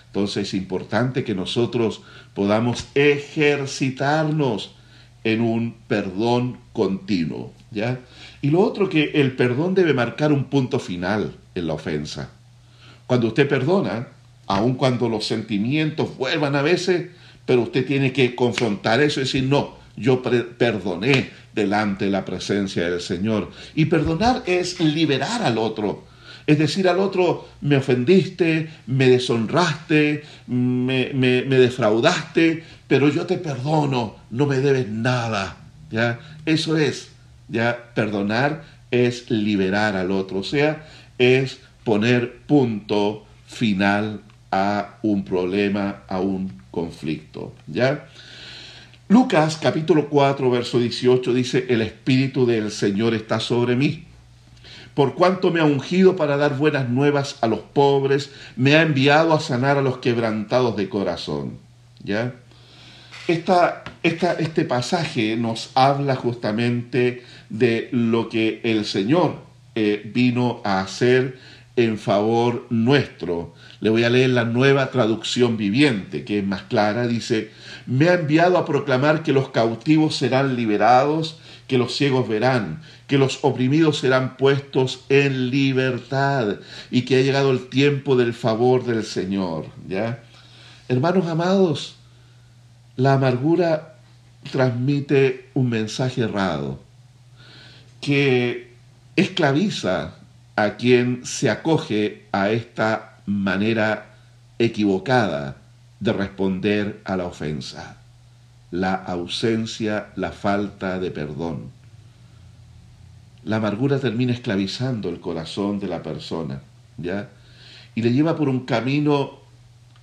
Entonces es importante que nosotros podamos ejercitarnos en un perdón continuo, ¿ya? Y lo otro que el perdón debe marcar un punto final en la ofensa. Cuando usted perdona, aun cuando los sentimientos vuelvan a veces, pero usted tiene que confrontar eso y decir, no, yo perdoné delante de la presencia del Señor. Y perdonar es liberar al otro. Es decir, al otro me ofendiste, me deshonraste, me, me, defraudaste, pero yo te perdono, no me debes nada. ¿ya? Eso es, ya perdonar es liberar al otro, o sea, es poner punto final a un problema, a un conflicto. ¿ya? Lucas capítulo 4, verso 18 dice, el Espíritu del Señor está sobre mí, por cuanto me ha ungido para dar buenas nuevas a los pobres, me ha enviado a sanar a los quebrantados de corazón. ¿Ya? Esta, este pasaje nos habla justamente de lo que el Señor eh, vino a hacer en favor nuestro. Le voy a leer la nueva traducción viviente, que es más clara. Dice, me ha enviado a proclamar que los cautivos serán liberados, que los ciegos verán, que los oprimidos serán puestos en libertad y que ha llegado el tiempo del favor del Señor. ¿ya? Hermanos amados, la amargura transmite un mensaje errado que esclaviza a quien se acoge a esta manera equivocada de responder a la ofensa, la ausencia, la falta de perdón. La amargura termina esclavizando el corazón de la persona, ¿ya? Y le lleva por un camino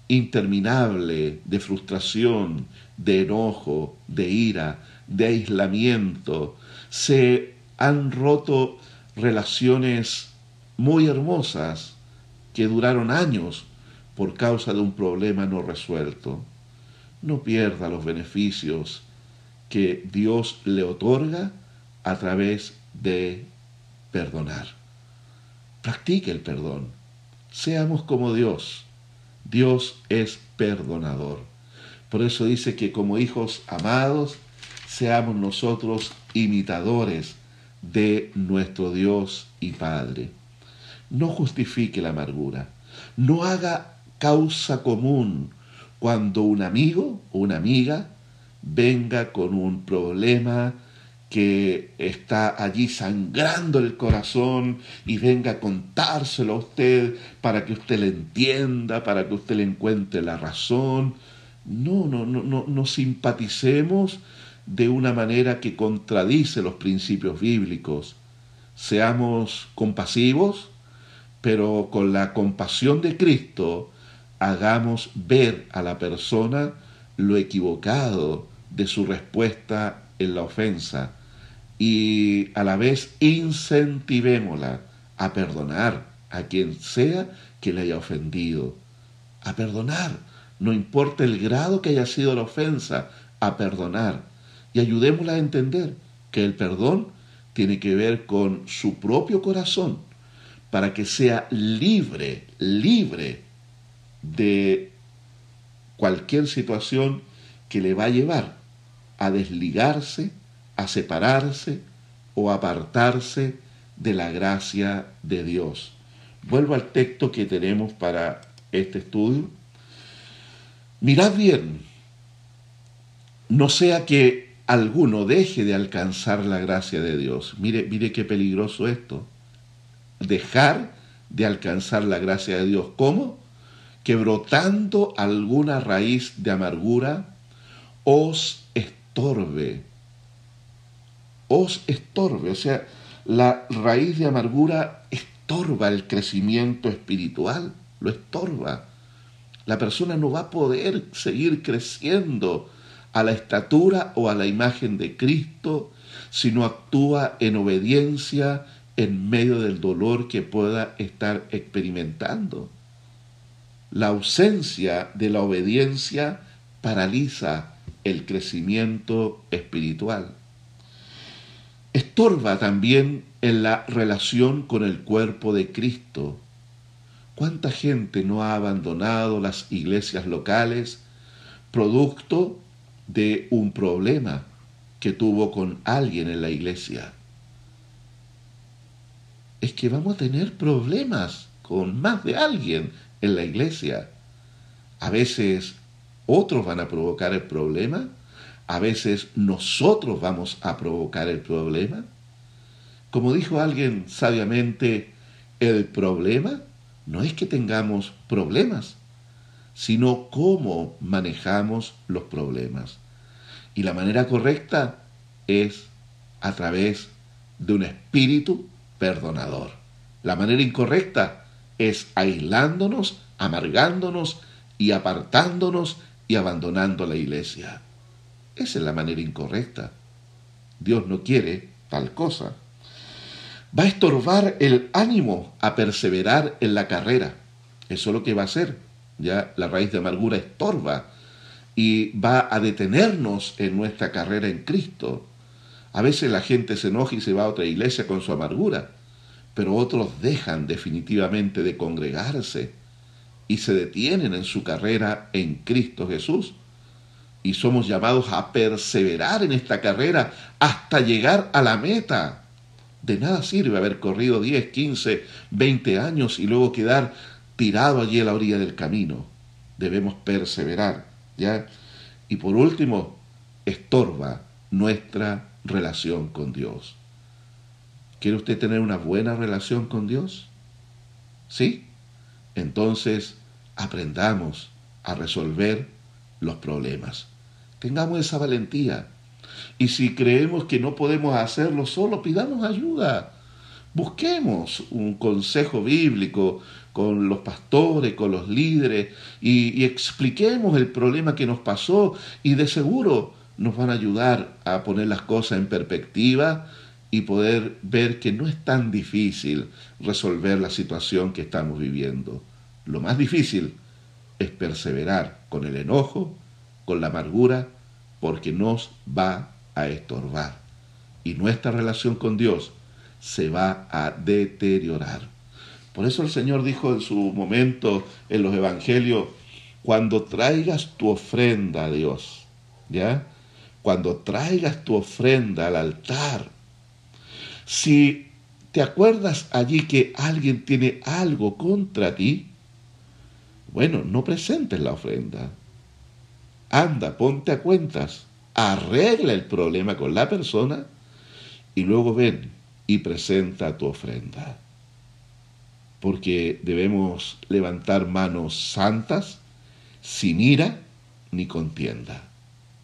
interminable de frustración, de enojo, de ira, de aislamiento. Se han roto relaciones muy hermosas que duraron años por causa de un problema no resuelto. No pierda los beneficios que Dios le otorga a través de perdonar. Practique el perdón. Seamos como Dios. Dios es perdonador. Por eso dice que como hijos amados, seamos nosotros imitadores de nuestro Dios y Padre. No justifique la amargura. No haga causa común cuando un amigo o una amiga venga con un problema que está allí sangrando el corazón y venga a contárselo a usted para que usted le entienda, para que usted le encuentre la razón. No, no, no, no, no simpaticemos de una manera que contradice los principios bíblicos. Seamos compasivos, pero con la compasión de Cristo hagamos ver a la persona lo equivocado de su respuesta en la ofensa y a la vez incentivémosla a perdonar a quien sea que le haya ofendido, a perdonar, no importa el grado que haya sido la ofensa, a perdonar. Y ayudémosla a entender que el perdón tiene que ver con su propio corazón para que sea libre, libre de cualquier situación que le va a llevar a desligarse, a separarse o apartarse de la gracia de Dios. Vuelvo al texto que tenemos para este estudio. Mirad bien, no sea que alguno deje de alcanzar la gracia de Dios. Mire, mire qué peligroso esto. Dejar de alcanzar la gracia de Dios. ¿Cómo? Que brotando alguna raíz de amargura os estorbe. Os estorbe. O sea, la raíz de amargura estorba el crecimiento espiritual, lo estorba. La persona no va a poder seguir creciendo a la estatura o a la imagen de Cristo, sino actúa en obediencia en medio del dolor que pueda estar experimentando. La ausencia de la obediencia paraliza el crecimiento espiritual. Estorba también en la relación con el cuerpo de Cristo. ¿Cuánta gente no ha abandonado las iglesias locales producto de un problema que tuvo con alguien en la iglesia. Es que vamos a tener problemas con más de alguien en la iglesia. A veces otros van a provocar el problema, a veces nosotros vamos a provocar el problema. Como dijo alguien sabiamente, el problema no es que tengamos problemas, sino cómo manejamos los problemas. Y la manera correcta es a través de un espíritu perdonador. La manera incorrecta es aislándonos, amargándonos y apartándonos y abandonando la iglesia. Esa es la manera incorrecta. Dios no quiere tal cosa. Va a estorbar el ánimo a perseverar en la carrera. Eso es lo que va a hacer. Ya la raíz de amargura estorba y va a detenernos en nuestra carrera en Cristo. A veces la gente se enoja y se va a otra iglesia con su amargura, pero otros dejan definitivamente de congregarse y se detienen en su carrera en Cristo Jesús. Y somos llamados a perseverar en esta carrera hasta llegar a la meta. De nada sirve haber corrido 10, 15, 20 años y luego quedar tirado allí a la orilla del camino. Debemos perseverar. Y por último, estorba nuestra relación con Dios. ¿Quiere usted tener una buena relación con Dios? ¿Sí? Entonces aprendamos a resolver los problemas. Tengamos esa valentía. Y si creemos que no podemos hacerlo solo, pidamos ayuda. Busquemos un consejo bíblico, con los pastores, con los líderes, y, expliquemos el problema que nos pasó y de seguro nos van a ayudar a poner las cosas en perspectiva y poder ver que no es tan difícil resolver la situación que estamos viviendo. Lo más difícil es perseverar con el enojo, con la amargura, porque nos va a estorbar. Y nuestra relación con Dios se va a deteriorar. Por eso el Señor dijo en su momento en los evangelios, cuando traigas tu ofrenda a Dios, ¿ya? Cuando traigas tu ofrenda al altar, Si te acuerdas allí que alguien tiene algo contra ti, bueno, no presentes la ofrenda. Anda, ponte a cuentas, arregla el problema con la persona y luego ven y presenta tu ofrenda. Porque debemos levantar manos santas, sin ira ni contienda.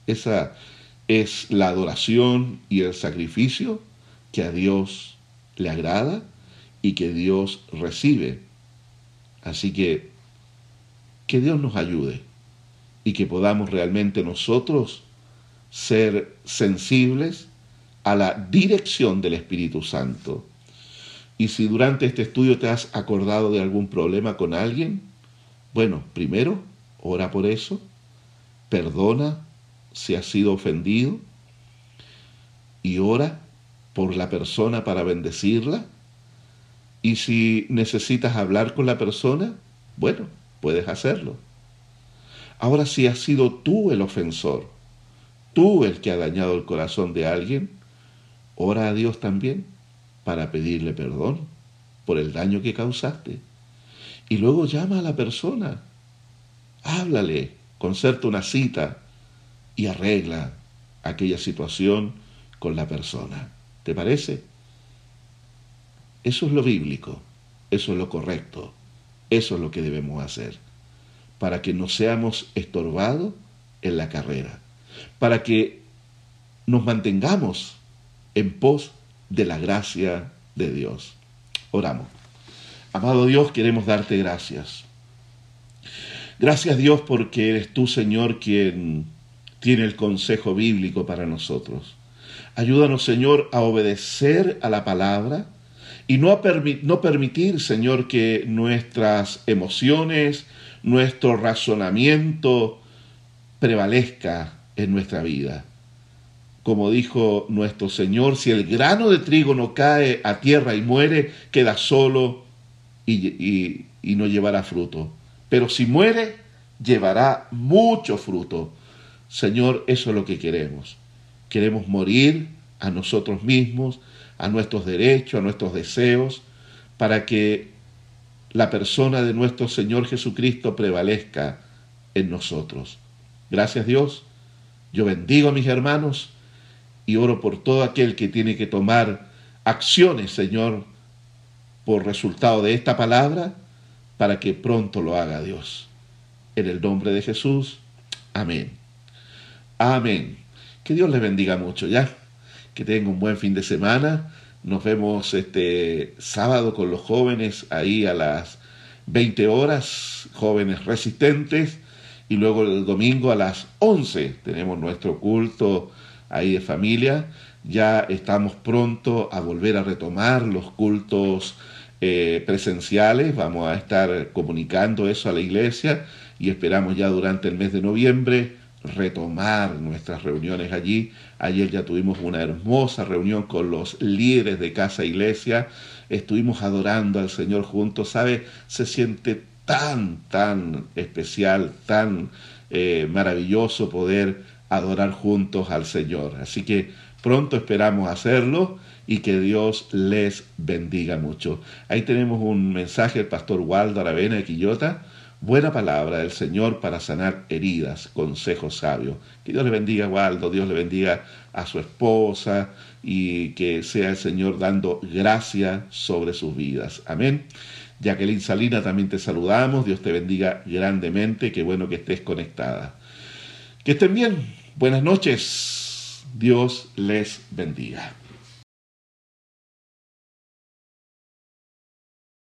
Esa es la adoración y el sacrificio que a Dios le agrada y que Dios recibe. Así que que Dios nos ayude y que podamos realmente nosotros ser sensibles a la dirección del Espíritu Santo. Y si durante este estudio te has acordado de algún problema con alguien, bueno, primero, ora por eso, perdona si has sido ofendido y ora por la persona para bendecirla. Y si necesitas hablar con la persona, bueno, puedes hacerlo. Ahora si has sido tú el ofensor, tú el que ha dañado el corazón de alguien, ora a Dios también para pedirle perdón por el daño que causaste. Y luego llama a la persona, háblale, concerta una cita y arregla aquella situación con la persona. ¿Te parece? Eso es lo bíblico, eso es lo correcto, eso es lo que debemos hacer, para que no seamos estorbados en la carrera, para que nos mantengamos en pos de la gracia de Dios. Oramos. Amado Dios, queremos darte gracias. Gracias Dios porque eres tú, Señor, quien tiene el consejo bíblico para nosotros. Ayúdanos, Señor, a obedecer a la palabra y no, a no permitir, Señor, que nuestras emociones, nuestro razonamiento prevalezca en nuestra vida como dijo nuestro Señor, si el grano de trigo no cae a tierra y muere, queda solo y, no llevará fruto. Pero si muere, llevará mucho fruto. Señor, eso es lo que queremos. Queremos morir a nosotros mismos, a nuestros derechos, a nuestros deseos, para que la persona de nuestro Señor Jesucristo prevalezca en nosotros. Gracias Dios. Yo bendigo a mis hermanos y oro por todo aquel que tiene que tomar acciones, Señor, por resultado de esta palabra, para que pronto lo haga Dios. En el nombre de Jesús, amén. Amén. Que Dios les bendiga mucho, ¿ya? Que tengan un buen fin de semana. Nos vemos este sábado con los jóvenes ahí a las 20 horas, jóvenes resistentes. Y luego el domingo a las 11 tenemos nuestro culto ahí de familia. Ya estamos pronto a volver a retomar los cultos eh, presenciales. Vamos a estar comunicando eso a la iglesia y esperamos ya durante el mes de noviembre retomar nuestras reuniones allí. Ayer ya tuvimos una hermosa reunión con los líderes de casa iglesia. Estuvimos adorando al Señor juntos. ¿Sabe? Se siente tan, tan especial, tan eh, maravilloso poder adorar juntos al Señor. Así que pronto esperamos hacerlo y que Dios les bendiga mucho. Ahí tenemos un mensaje del pastor Waldo Aravena de Quillota. Buena palabra del Señor para sanar heridas, consejos sabios. Que Dios le bendiga, Waldo, Dios le bendiga a su esposa y que sea el Señor dando gracia sobre sus vidas. Amén. Jacqueline Salina, también te saludamos. Dios te bendiga grandemente. Qué bueno que estés conectada. Que estén bien. Buenas noches. Dios les bendiga.